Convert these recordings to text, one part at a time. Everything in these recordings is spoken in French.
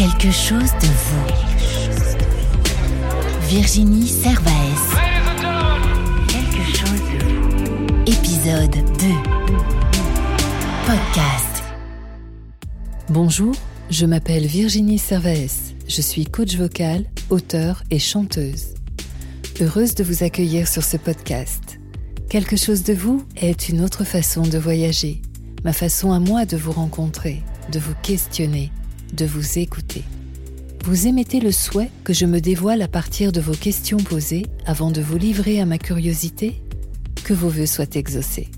Quelque chose de vous. Virginie Servaes. Quelque chose de vous. Épisode 2. Podcast. Bonjour, je m'appelle Virginie Servaes. Je suis coach vocal, auteur et chanteuse. Heureuse de vous accueillir sur ce podcast. Quelque chose de vous est une autre façon de voyager, ma façon à moi de vous rencontrer, de vous questionner, de vous écouter. Vous émettez le souhait que je me dévoile à partir de vos questions posées avant de vous livrer à ma curiosité Que vos voeux soient exaucés.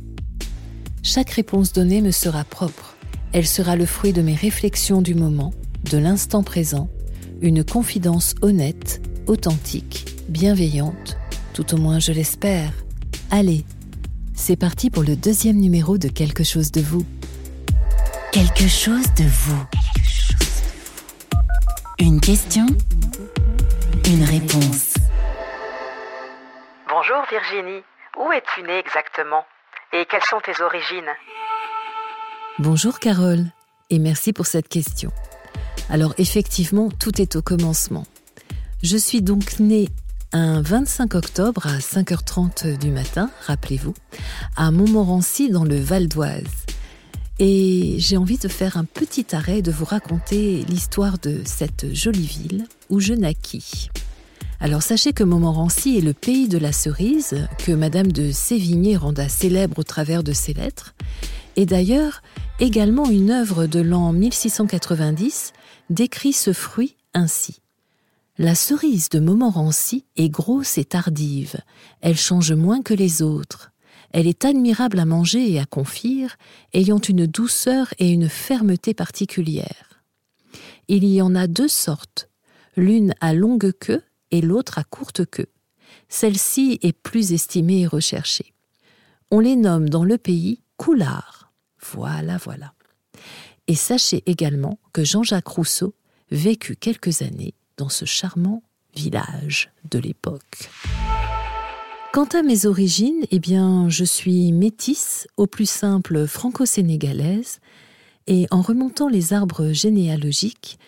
Chaque réponse donnée me sera propre. Elle sera le fruit de mes réflexions du moment, de l'instant présent, une confidence honnête, authentique, bienveillante, tout au moins je l'espère. Allez, c'est parti pour le deuxième numéro de Quelque chose de vous. Quelque chose de vous. Une question, une réponse. Bonjour Virginie, où es-tu née exactement? Et quelles sont tes origines? Bonjour Carole, et merci pour cette question. Alors effectivement, tout est au commencement. Je suis donc née un 25 octobre à 5h30 du matin, rappelez-vous, à Montmorency dans le Val d'Oise. Et j'ai envie de faire un petit arrêt de vous raconter l'histoire de cette jolie ville où je naquis. Alors sachez que Montmorency est le pays de la cerise que Madame de Sévigné renda célèbre au travers de ses lettres, et d'ailleurs également une œuvre de l'an 1690 décrit ce fruit ainsi. La cerise de Montmorency est grosse et tardive, elle change moins que les autres. Elle est admirable à manger et à confire, ayant une douceur et une fermeté particulières. Il y en a deux sortes, l'une à longue queue et l'autre à courte queue. Celle-ci est plus estimée et recherchée. On les nomme dans le pays coulards. Voilà, voilà. Et sachez également que Jean-Jacques Rousseau vécut quelques années dans ce charmant village de l'époque. Quant à mes origines, eh bien, je suis métisse, au plus simple franco-sénégalaise, et en remontant les arbres généalogiques,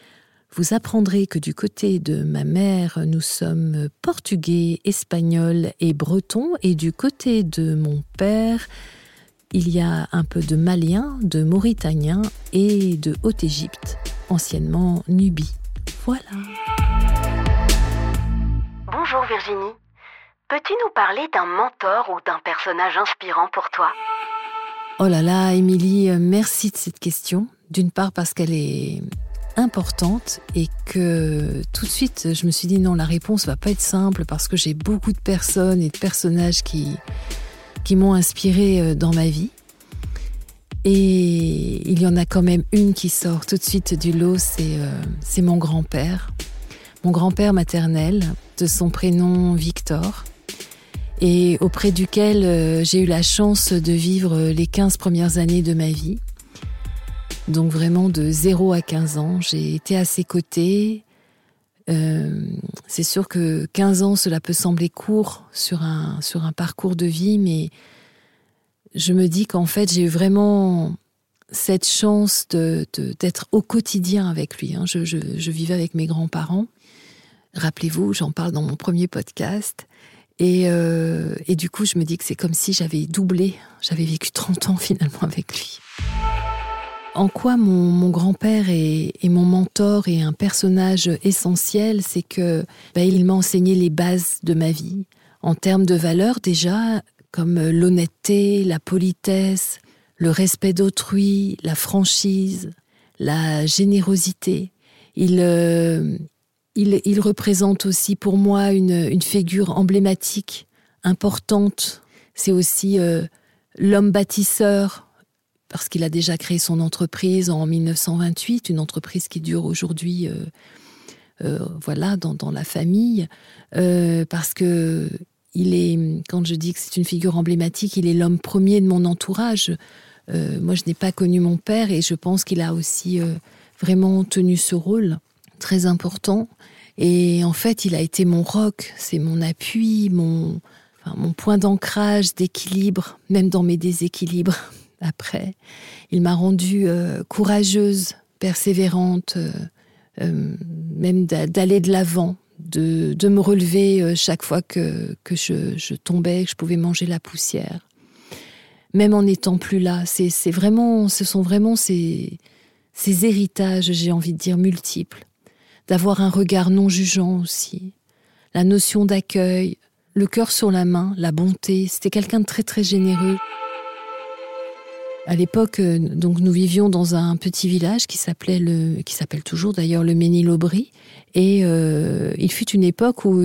vous apprendrez que du côté de ma mère, nous sommes portugais, espagnols et bretons, et du côté de mon père, il y a un peu de malien, de mauritanien et de Haute-Égypte, anciennement Nubie. Voilà. Bonjour Virginie. Peux-tu nous parler d'un mentor ou d'un personnage inspirant pour toi? Oh là là, Émilie, euh, merci de cette question. D'une part parce qu'elle est importante et que tout de suite je me suis dit non, la réponse va pas être simple parce que j'ai beaucoup de personnes et de personnages qui, qui m'ont inspiré euh, dans ma vie. Et il y en a quand même une qui sort tout de suite du lot, c'est euh, mon grand-père. Mon grand-père maternel, de son prénom Victor, et auprès duquel euh, j'ai eu la chance de vivre les 15 premières années de ma vie. Donc vraiment de 0 à 15 ans, j'ai été à ses côtés. Euh, c'est sûr que 15 ans, cela peut sembler court sur un, sur un parcours de vie, mais je me dis qu'en fait, j'ai eu vraiment cette chance de, d'être au quotidien avec lui. Hein. Je, vivais avec mes grands-parents. Rappelez-vous, j'en parle dans mon premier podcast. Et, euh, et du coup, je me dis que c'est comme si j'avais doublé, j'avais vécu 30 ans finalement avec lui. En quoi mon, grand-père est, mon mentor et un personnage essentiel, c'est que bah, m'a enseigné les bases de ma vie. En termes de valeurs déjà, comme l'honnêteté, la politesse, le respect d'autrui, la franchise, la générosité. Il, euh, il, représente aussi pour moi une, figure emblématique, importante. C'est aussi euh, l'homme bâtisseur, parce qu'il a déjà créé son entreprise en 1928, une entreprise qui dure aujourd'hui, euh, euh, voilà, dans, dans, la famille, parce que il est, quand je dis que c'est une figure emblématique, il est l'homme premier de mon entourage. Moi, je n'ai pas connu mon père et je pense qu'il a aussi vraiment tenu ce rôle très important. Et en fait, il a été mon roc, c'est mon appui, mon, enfin, mon point d'ancrage, d'équilibre, même dans mes déséquilibres. Après, il m'a rendue euh, courageuse, persévérante, euh, euh, même d'aller de l'avant, de, de, me relever chaque fois que, que je, je, tombais, que je pouvais manger la poussière. Même en n'étant plus là, c'est vraiment, ce sont vraiment ces, ces héritages, j'ai envie de dire, multiples. D'avoir un regard non jugeant aussi. La notion d'accueil, le cœur sur la main, la bonté. C'était quelqu'un de très très généreux. À l'époque, euh, donc nous vivions dans un petit village qui s'appelait qui s'appelle toujours d'ailleurs le Ménil-Aubry, et euh, il fut une époque où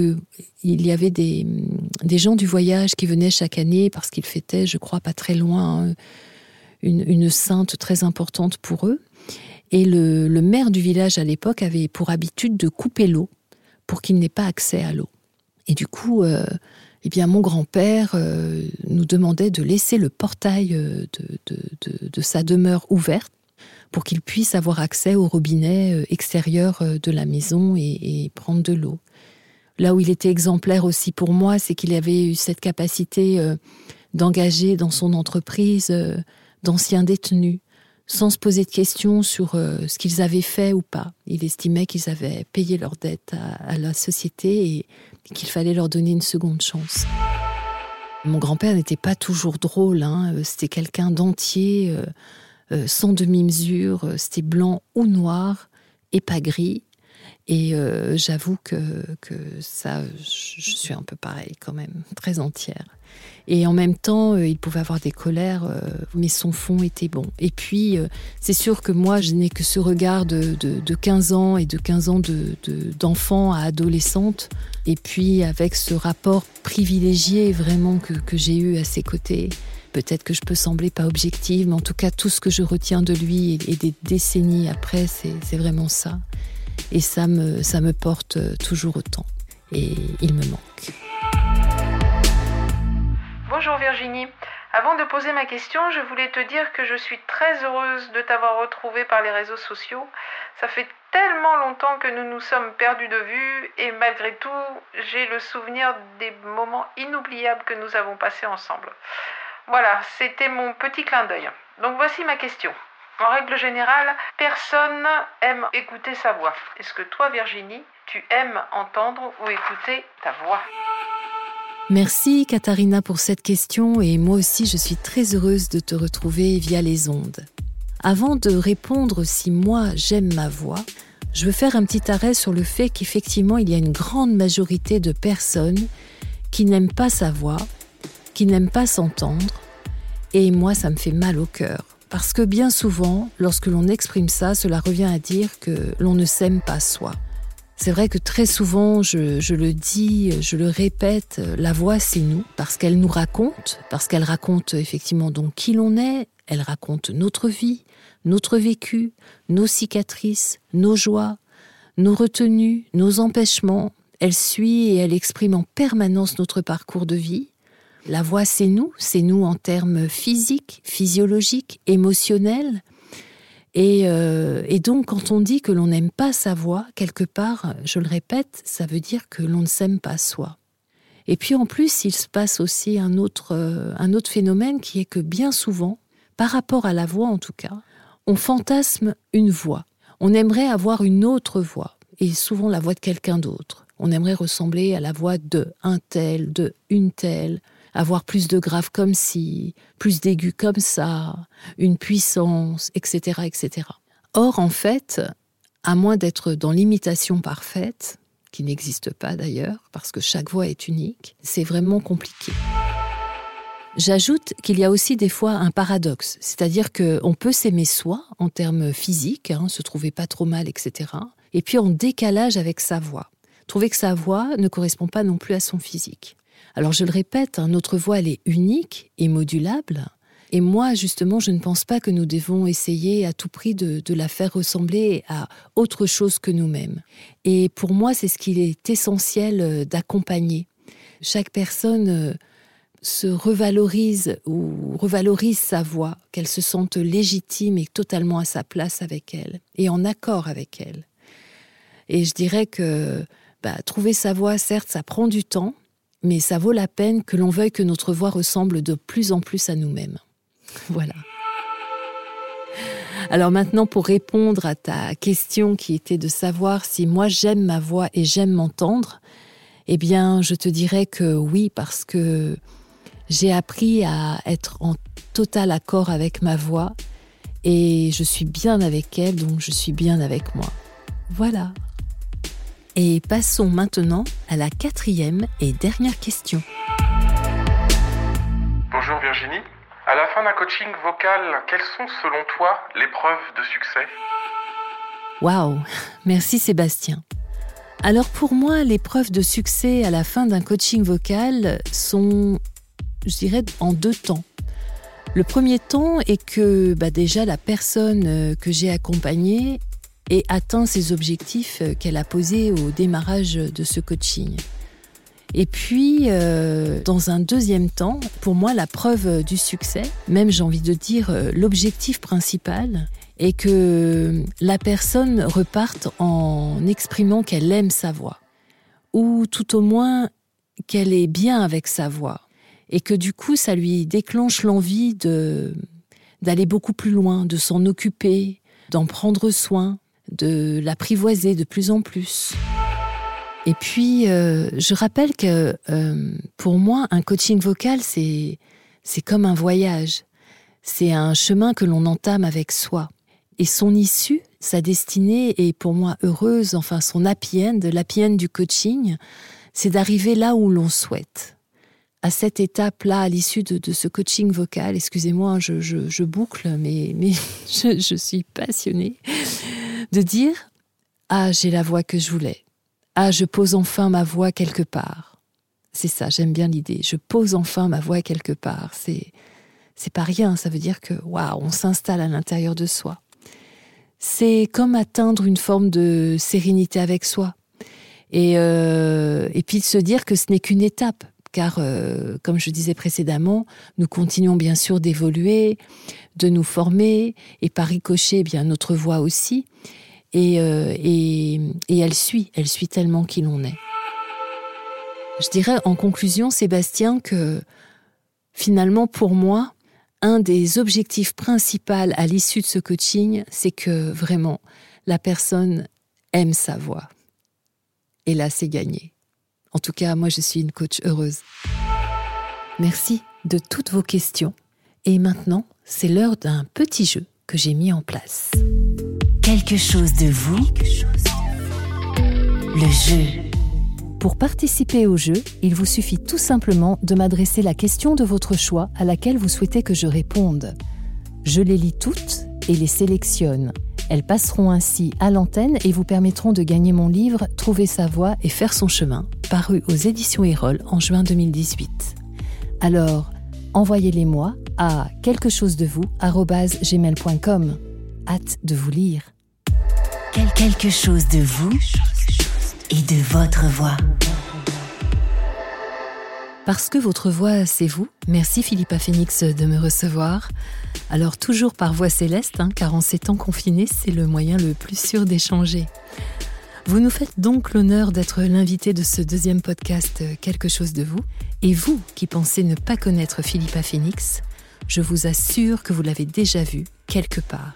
il y avait des, gens du voyage qui venaient chaque année parce qu'ils fêtaient, je crois, pas très loin, hein, une sainte très importante pour eux. Et le, maire du village à l'époque avait pour habitude de couper l'eau pour qu'il n'ait pas accès à l'eau. Et du coup, euh, eh bien, mon grand-père euh, nous demandait de laisser le portail euh, de, sa demeure ouverte pour qu'il puisse avoir accès au robinet extérieur de la maison et, prendre de l'eau. Là où il était exemplaire aussi pour moi, c'est qu'il avait eu cette capacité d'engager dans son entreprise d'anciens détenus sans se poser de questions sur euh, ce qu'ils avaient fait ou pas. Il estimait qu'ils avaient payé leurs dettes à, la société et qu'il fallait leur donner une seconde chance. Mon grand-père n'était pas toujours drôle, c'était quelqu'un d'entier, euh, euh, sans demi-mesure, c'était blanc ou noir et pas gris. Et euh, j'avoue que, que ça, je suis un peu pareil quand même, très entière. Et en même temps, euh, il pouvait avoir des colères, euh, mais son fond était bon. Et puis, euh, c'est sûr que moi, je n'ai que ce regard de, de, de 15 ans et de 15 ans d'enfant de, de, à adolescente. Et puis, avec ce rapport privilégié vraiment que, que j'ai eu à ses côtés, peut-être que je peux sembler pas objective, mais en tout cas, tout ce que je retiens de lui et, et des décennies après, c'est vraiment ça. Et ça me, ça me porte toujours autant. Et il me manque. Bonjour Virginie. Avant de poser ma question, je voulais te dire que je suis très heureuse de t'avoir retrouvée par les réseaux sociaux. Ça fait tellement longtemps que nous nous sommes perdus de vue et malgré tout, j'ai le souvenir des moments inoubliables que nous avons passés ensemble. Voilà, c'était mon petit clin d'œil. Donc voici ma question. En règle générale, personne aime écouter sa voix. Est-ce que toi, Virginie, tu aimes entendre ou écouter ta voix? Merci Katharina pour cette question et moi aussi je suis très heureuse de te retrouver via les ondes. Avant de répondre si moi j'aime ma voix, je veux faire un petit arrêt sur le fait qu'effectivement il y a une grande majorité de personnes qui n'aiment pas sa voix, qui n'aiment pas s'entendre et moi ça me fait mal au cœur. Parce que bien souvent, lorsque l'on exprime ça, cela revient à dire que l'on ne s'aime pas soi. C'est vrai que très souvent, je, le dis, je le répète, la voix c'est nous, parce qu'elle nous raconte, parce qu'elle raconte effectivement donc qui l'on est, elle raconte notre vie, notre vécu, nos cicatrices, nos joies, nos retenues, nos empêchements. Elle suit et elle exprime en permanence notre parcours de vie. La voix c'est nous, c'est nous en termes physiques, physiologiques, émotionnels, Et, euh, et donc, quand on dit que l'on n'aime pas sa voix, quelque part, je le répète, ça veut dire que l'on ne s'aime pas soi. Et puis en plus, il se passe aussi un autre, euh, un autre phénomène qui est que bien souvent, par rapport à la voix en tout cas, on fantasme une voix. On aimerait avoir une autre voix, et souvent la voix de quelqu'un d'autre. On aimerait ressembler à la voix de un tel, de une telle, avoir plus de grave comme si, plus d'aigus comme ça, une puissance, etc., etc. Or, en fait, à moins d'être dans l'imitation parfaite, qui n'existe pas d'ailleurs, parce que chaque voix est unique, c'est vraiment compliqué. J'ajoute qu'il y a aussi des fois un paradoxe, c'est-à-dire qu'on peut s'aimer soi en termes physiques, hein, se trouver pas trop mal, etc. Et puis en décalage avec sa voix. Trouver que sa voix ne correspond pas non plus à son physique. Alors je le répète, notre voix elle est unique et modulable. Et moi, justement, je ne pense pas que nous devons essayer à tout prix de, de la faire ressembler à autre chose que nous-mêmes. Et pour moi, c'est ce qu'il est essentiel euh, d'accompagner. Chaque personne euh, se revalorise ou revalorise sa voix, qu'elle se sente légitime et totalement à sa place avec elle et en accord avec elle. Et je dirais que bah, trouver sa voix, certes, ça prend du temps, mais ça vaut la peine que l'on veuille que notre voix ressemble de plus en plus à nous-mêmes. Voilà. Alors maintenant, pour répondre à ta question qui était de savoir si moi j'aime ma voix et j'aime m'entendre, eh bien, je te dirais que oui, parce que j'ai appris à être en total accord avec ma voix et je suis bien avec elle, donc je suis bien avec moi. Voilà. Et passons maintenant à la quatrième et dernière question. Bonjour Virginie. À la fin d'un coaching vocal, quelles sont selon toi les preuves de succès? Waouh Merci Sébastien. Alors pour moi, les preuves de succès à la fin d'un coaching vocal sont, je dirais, en deux temps. Le premier temps est que bah, déjà la personne euh, que j'ai accompagnée ait atteint ses objectifs euh, qu'elle a posés au démarrage de ce coaching. Et puis, euh, dans un deuxième temps, pour moi, la preuve du succès, même j'ai envie de dire euh, l'objectif principal, est que la personne reparte en exprimant qu'elle aime sa voix, ou tout au moins qu'elle est bien avec sa voix, et que du coup, ça lui déclenche l'envie d'aller beaucoup plus loin, de s'en occuper, d'en prendre soin, de l'apprivoiser de plus en plus. Et puis, euh, je rappelle que euh, pour moi, un coaching vocal, c'est comme un voyage. C'est un chemin que l'on entame avec soi. Et son issue, sa destinée est pour moi heureuse, enfin son happy end, l'happy end du coaching, c'est d'arriver là où l'on souhaite. À cette étape-là, à l'issue de, ce coaching vocal, excusez-moi, je, je, boucle, mais, je suis passionnée, de dire, ah, j'ai la voix que je voulais. Ah, je pose enfin ma voix quelque part. C'est ça, j'aime bien l'idée. Je pose enfin ma voix quelque part. C'est c'est pas rien, ça veut dire que waouh, on s'installe à l'intérieur de soi. C'est comme atteindre une forme de sérénité avec soi. Et, euh, et puis de se dire que ce n'est qu'une étape, car euh, comme je disais précédemment, nous continuons bien sûr d'évoluer, de nous former, et par ricochet, eh bien notre voix aussi. Et, euh, et, et, elle suit, elle suit tellement qui l'on est. Je dirais en conclusion, Sébastien, que finalement, pour moi, un des objectifs principaux à l'issue de ce coaching, c'est que vraiment, la personne aime sa voix. Et là, c'est gagné. En tout cas, moi, je suis une coach heureuse. Merci de toutes vos questions. Et maintenant, c'est l'heure d'un petit jeu que j'ai mis en place quelque chose de vous, le jeu. Pour participer au jeu, il vous suffit tout simplement de m'adresser la question de votre choix à laquelle vous souhaitez que je réponde. Je les lis toutes et les sélectionne. Elles passeront ainsi à l'antenne et vous permettront de gagner mon livre Trouver sa voie et faire son chemin, paru aux éditions Erol en juin 2018. Alors, envoyez-les moi à quelque chose de vous gmail.com. Hâte de vous lire quelque chose de vous et de votre voix. Parce que votre voix, c'est vous, merci Philippa Phoenix de me recevoir. Alors toujours par voix céleste, hein, car en ces temps confinés, c'est le moyen le plus sûr d'échanger. Vous nous faites donc l'honneur d'être l'invité de ce deuxième podcast Quelque chose de vous. Et vous qui pensez ne pas connaître Philippa Phoenix, je vous assure que vous l'avez déjà vu quelque part.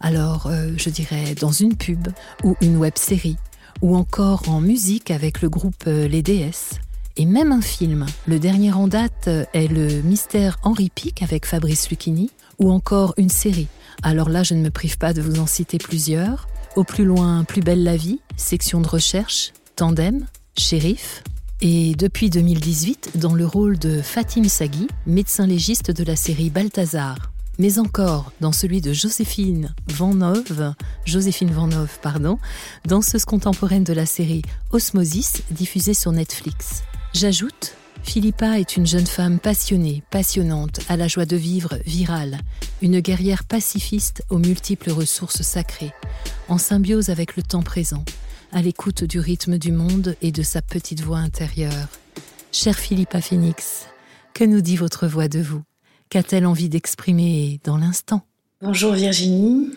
Alors, euh, je dirais dans une pub ou une web série, ou encore en musique avec le groupe euh, Les DS. Et même un film. Le dernier en date euh, est le Mystère Henri Pic avec Fabrice Lucchini, ou encore une série. Alors là, je ne me prive pas de vous en citer plusieurs. Au plus loin, Plus belle la vie, section de recherche, Tandem, Shérif, et depuis 2018 dans le rôle de Fatim Sagui, médecin légiste de la série Balthazar mais encore dans celui de Joséphine Vanove, Joséphine Vanove, pardon, danseuse contemporaine de la série Osmosis, diffusée sur Netflix. J'ajoute, Philippa est une jeune femme passionnée, passionnante, à la joie de vivre, virale, une guerrière pacifiste aux multiples ressources sacrées, en symbiose avec le temps présent, à l'écoute du rythme du monde et de sa petite voix intérieure. Chère Philippa Phoenix, que nous dit votre voix de vous? Qu'a-t-elle envie d'exprimer dans l'instant? Bonjour Virginie,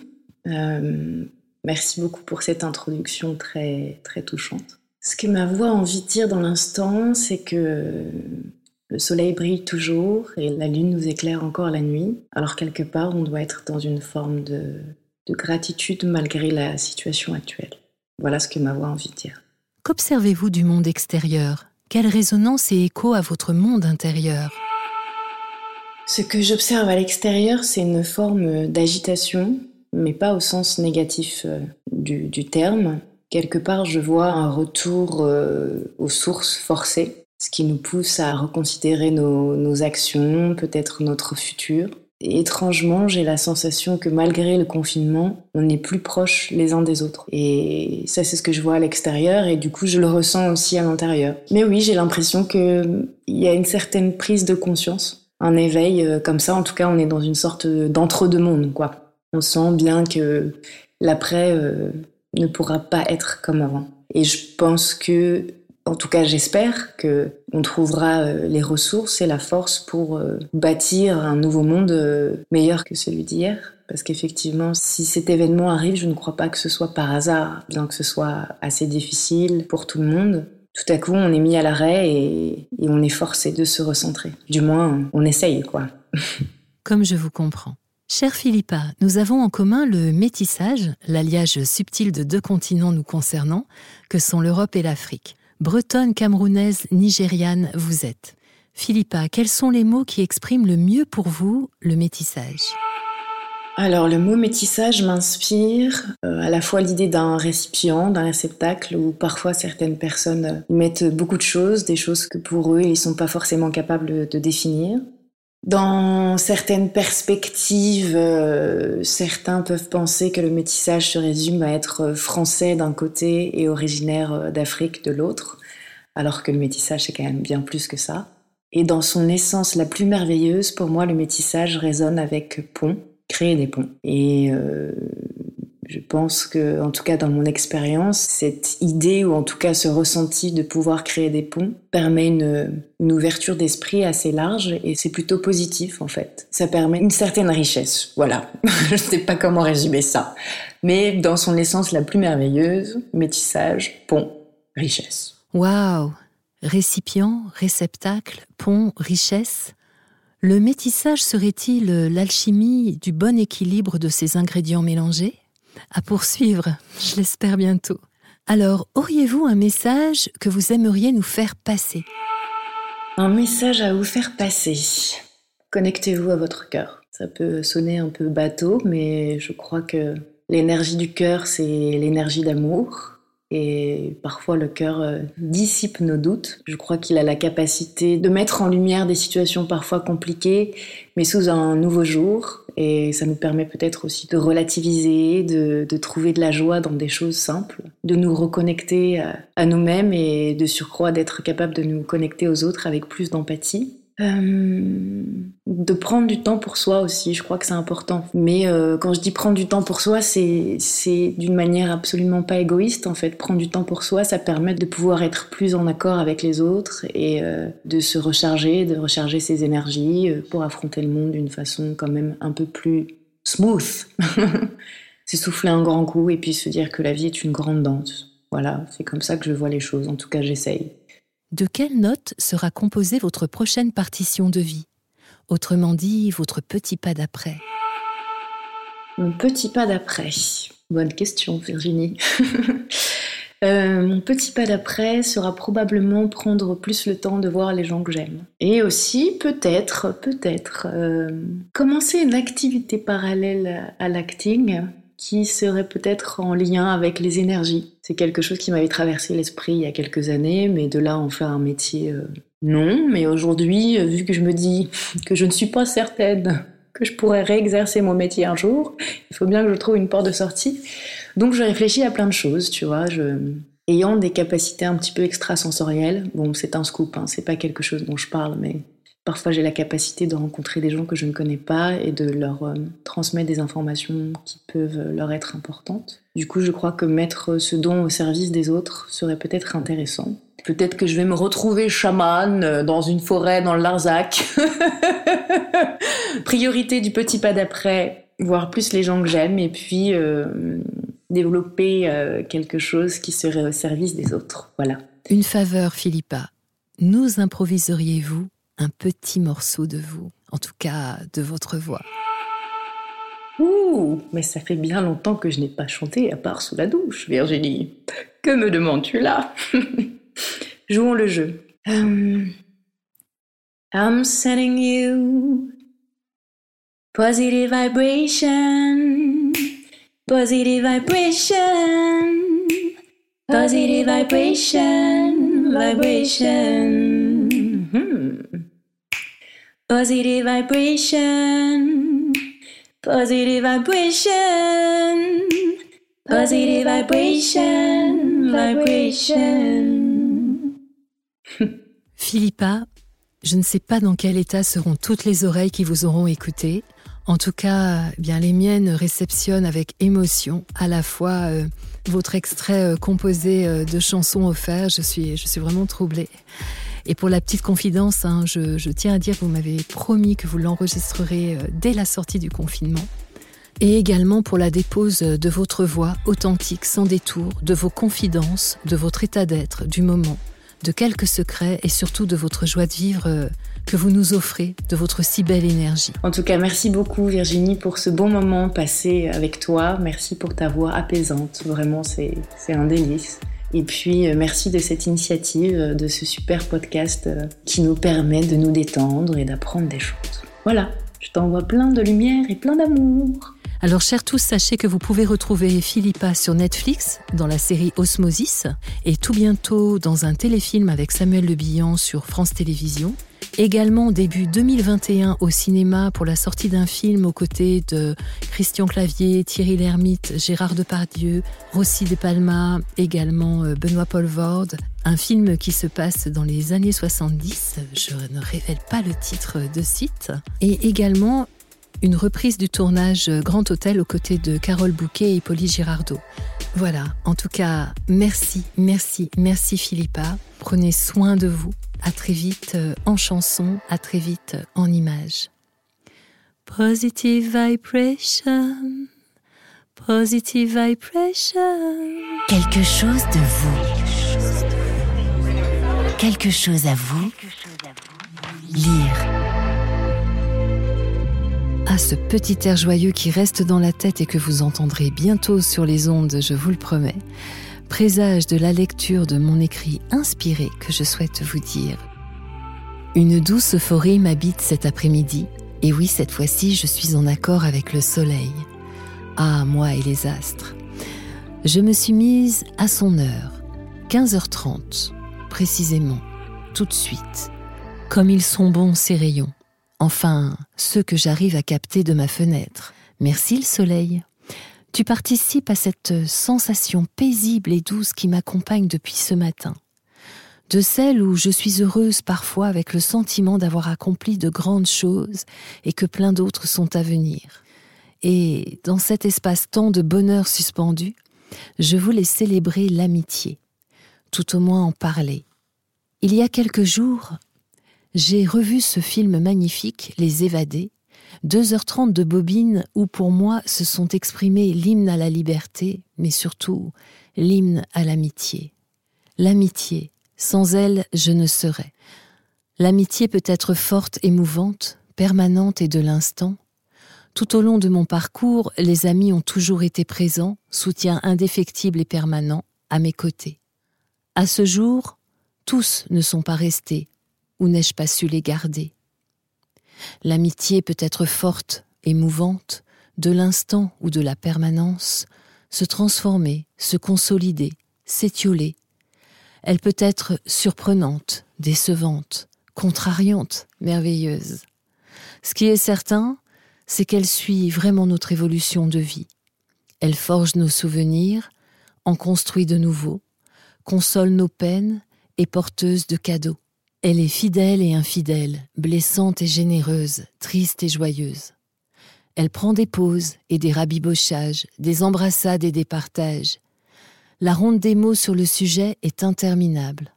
euh, merci beaucoup pour cette introduction très, très touchante. Ce que ma voix a envie de dire dans l'instant, c'est que le soleil brille toujours et la lune nous éclaire encore la nuit. Alors quelque part, on doit être dans une forme de, de gratitude malgré la situation actuelle. Voilà ce que ma voix a envie de dire. Qu'observez-vous du monde extérieur? Quelle résonance et écho à votre monde intérieur? Ce que j'observe à l'extérieur, c'est une forme d'agitation, mais pas au sens négatif euh, du, du terme. Quelque part, je vois un retour euh, aux sources forcées, ce qui nous pousse à reconsidérer nos, nos actions, peut-être notre futur. Et étrangement, j'ai la sensation que malgré le confinement, on est plus proches les uns des autres. Et ça, c'est ce que je vois à l'extérieur et du coup, je le ressens aussi à l'intérieur. Mais oui, j'ai l'impression qu'il y a une certaine prise de conscience, un éveil euh, comme ça. En tout cas, on est dans une sorte d'entre-deux-mondes, quoi. On sent bien que l'après euh, ne pourra pas être comme avant. Et je pense que en tout cas, j'espère que on trouvera euh, les ressources et la force pour euh, bâtir un nouveau monde euh, meilleur que celui d'hier. Parce qu'effectivement, si cet événement arrive, je ne crois pas que ce soit par hasard, bien que ce soit assez difficile pour tout le monde. Tout à coup, on est mis à l'arrêt et, et on est forcé de se recentrer. Du moins, on essaye, quoi. Comme je vous comprends. Cher Philippa, nous avons en commun le métissage, l'alliage subtil de deux continents nous concernant, que sont l'Europe et l'Afrique. Bretonne, camerounaise, nigériane, vous êtes. Philippa, quels sont les mots qui expriment le mieux pour vous le métissage? Alors le mot métissage m'inspire euh, à la fois l'idée d'un récipient, d'un réceptacle, où parfois certaines personnes mettent beaucoup de choses, des choses que pour eux ils sont pas forcément capables de définir. Dans certaines perspectives, euh, certains peuvent penser que le métissage se résume à être français d'un côté et originaire euh, d'Afrique de l'autre, alors que le métissage c'est quand même bien plus que ça. Et dans son essence la plus merveilleuse, pour moi, le métissage résonne avec pont, créer des ponts. Euh, je pense que, en tout cas dans mon expérience, cette idée ou en tout cas ce ressenti de pouvoir créer des ponts permet une, une ouverture d'esprit assez large et c'est plutôt positif en fait. Ça permet une certaine richesse. Voilà, je ne sais pas comment résumer ça, mais dans son essence la plus merveilleuse, métissage, pont, richesse. Waouh Récipient, réceptacle, pont, richesse. Le métissage serait-il l'alchimie du bon équilibre de ces ingrédients mélangés? À poursuivre, je l'espère bientôt. Alors, auriez-vous un message que vous aimeriez nous faire passer? Un message à vous faire passer. Connectez-vous à votre cœur. Ça peut sonner un peu bateau, mais je crois que l'énergie du cœur, c'est l'énergie d'amour. Et parfois le cœur euh, dissipe nos doutes. Je crois qu'il a la capacité de mettre en lumière des situations parfois compliquées, mais sous un nouveau jour. Et ça nous permet peut-être aussi de relativiser, de, de, trouver de la joie dans des choses simples, de nous reconnecter à, à nous-mêmes et de surcroît d'être capable de nous connecter aux autres avec plus d'empathie. Euh, de prendre du temps pour soi aussi, je crois que c'est important. Mais euh, quand je dis prendre du temps pour soi, c'est d'une manière absolument pas égoïste en fait. Prendre du temps pour soi, ça permet de pouvoir être plus en accord avec les autres et euh, de se recharger, de recharger ses énergies pour affronter le monde d'une façon quand même un peu plus smooth. c'est souffler un grand coup et puis se dire que la vie est une grande danse. Voilà, c'est comme ça que je vois les choses. En tout cas, j'essaye. De quelle note sera composée votre prochaine partition de vie? Autrement dit, votre petit pas d'après. Mon petit pas d'après. Bonne question, Virginie. euh, mon petit pas d'après sera probablement prendre plus le temps de voir les gens que j'aime. Et aussi, peut-être, peut-être, euh, commencer une activité parallèle à l'acting qui serait peut-être en lien avec les énergies. C'est quelque chose qui m'avait traversé l'esprit il y a quelques années, mais de là en faire un métier, euh, non. Mais aujourd'hui, euh, vu que je me dis que je ne suis pas certaine que je pourrais réexercer mon métier un jour, il faut bien que je trouve une porte de sortie. Donc je réfléchis à plein de choses, tu vois. Ayant des capacités un petit peu extrasensorielles, bon, c'est un scoop, hein, c'est pas quelque chose dont je parle, mais Parfois, j'ai la capacité de rencontrer des gens que je ne connais pas et de leur euh, transmettre des informations qui peuvent leur être importantes. Du coup, je crois que mettre ce don au service des autres serait peut-être intéressant. Peut-être que je vais me retrouver chaman euh, dans une forêt dans le Larzac. Priorité du petit pas d'après, voir plus les gens que j'aime et puis euh, développer euh, quelque chose qui serait au service des autres. Voilà. Une faveur, Philippa. Nous improviseriez-vous? Un petit morceau de vous, en tout cas de votre voix. Ouh, mais ça fait bien longtemps que je n'ai pas chanté à part sous la douche, Virginie. Que me demandes-tu là? Jouons le jeu. Um, I'm sending you positive vibration, positive vibration, positive vibration, vibration. Positive vibration, positive vibration, positive vibration, vibration. Philippa, je ne sais pas dans quel état seront toutes les oreilles qui vous auront écouté. En tout cas, eh bien les miennes réceptionnent avec émotion à la fois euh, votre extrait euh, composé euh, de chansons offertes. Je je suis vraiment troublée. Et pour la petite confidence, hein, je, tiens à dire que vous m'avez promis que vous l'enregistrerez euh, dès la sortie du confinement. Et également pour la dépose de votre voix authentique, sans détour, de vos confidences, de votre état d'être, du moment, de quelques secrets et surtout de votre joie de vivre euh, que vous nous offrez, de votre si belle énergie. En tout cas, merci beaucoup Virginie pour ce bon moment passé avec toi. Merci pour ta voix apaisante. Vraiment, c'est un délice. Et puis, euh, merci de cette initiative, euh, de ce super podcast euh, qui nous permet de nous détendre et d'apprendre des choses. Voilà, je t'envoie plein de lumière et plein d'amour. Alors, chers tous, sachez que vous pouvez retrouver Philippa sur Netflix dans la série Osmosis et tout bientôt dans un téléfilm avec Samuel Le Bihan sur France Télévisions. Également début 2021 au cinéma pour la sortie d'un film aux côtés de Christian Clavier, Thierry Lhermitte, Gérard Depardieu, Rossi De Palma, également euh, Benoît Paul Vorde. Un film qui se passe dans les années 70, je ne révèle pas le titre de site. Et également une reprise du tournage Grand Hôtel aux côtés de Carole Bouquet et Polly Girardot. Voilà, en tout cas, merci, merci, merci Philippa. Prenez soin de vous. À très vite euh, en chanson, à très vite en images. Positive vibration, positive vibration. Quelque chose de vous. Quelque chose à vous. Lire. Ce petit air joyeux qui reste dans la tête et que vous entendrez bientôt sur les ondes, je vous le promets présage de la lecture de mon écrit inspiré que je souhaite vous dire. Une douce euphorie m'habite cet après-midi, et oui, cette fois-ci, je suis en accord avec le soleil. Ah, moi et les astres. Je me suis mise à son heure, 15h30, précisément, tout de suite. Comme ils sont bons ces rayons. Enfin, ceux que j'arrive à capter de ma fenêtre. Merci le soleil. Tu participes à cette sensation paisible et douce qui m'accompagne depuis ce matin. De celle où je suis heureuse parfois avec le sentiment d'avoir accompli de grandes choses et que plein d'autres sont à venir. Et dans cet espace-temps de bonheur suspendu, je voulais célébrer l'amitié, tout au moins en parler. Il y a quelques jours, j'ai revu ce film magnifique, Les Évadés, 2h30 de bobine où pour moi se sont exprimés l'hymne à la liberté, mais surtout l'hymne à l'amitié. L'amitié, sans elle je ne serais. L'amitié peut être forte, émouvante, permanente et de l'instant. Tout au long de mon parcours, les amis ont toujours été présents, soutien indéfectible et permanent, à mes côtés. À ce jour, tous ne sont pas restés, ou n'ai-je pas su les garder? L'amitié peut être forte, émouvante, de l'instant ou de la permanence, se transformer, se consolider, s'étioler. Elle peut être surprenante, décevante, contrariante, merveilleuse. Ce qui est certain, c'est qu'elle suit vraiment notre évolution de vie. Elle forge nos souvenirs, en construit de nouveaux, console nos peines et porteuse de cadeaux. Elle est fidèle et infidèle, blessante et généreuse, triste et joyeuse. Elle prend des pauses et des rabibochages, des embrassades et des partages. La ronde des mots sur le sujet est interminable.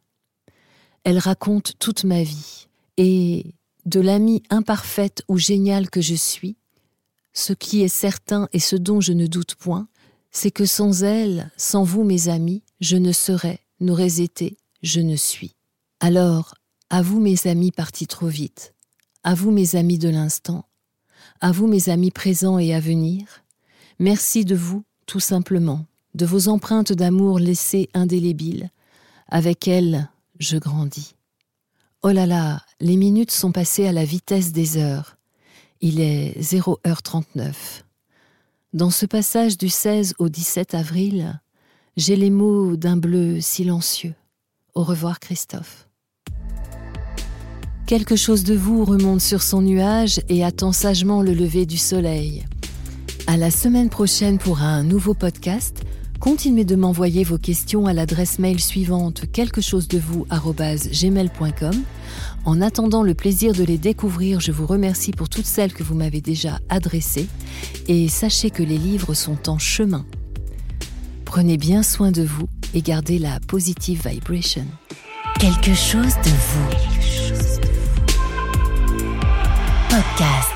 Elle raconte toute ma vie, et de l'amie imparfaite ou géniale que je suis, ce qui est certain et ce dont je ne doute point, c'est que sans elle, sans vous mes amis, je ne serais, n'aurais été, je ne suis. Alors, à vous mes amis partis trop vite, à vous mes amis de l'instant, À vous mes amis présents et à venir, merci de vous, tout simplement, de vos empreintes d'amour laissées indélébiles. Avec elles, je grandis. Oh là là, les minutes sont passées à la vitesse des heures. Il est 0h39. Dans ce passage du 16 au 17 avril, j'ai les mots d'un bleu silencieux. Au revoir Christophe. Quelque chose de vous remonte sur son nuage et attend sagement le lever du soleil. À la semaine prochaine pour un nouveau podcast. Continuez de m'envoyer vos questions à l'adresse mail suivante quelque. En attendant le plaisir de les découvrir, je vous remercie pour toutes celles que vous m'avez déjà adressées et sachez que les livres sont en chemin. Prenez bien soin de vous et gardez la positive vibration. Quelque chose de vous. Podcast.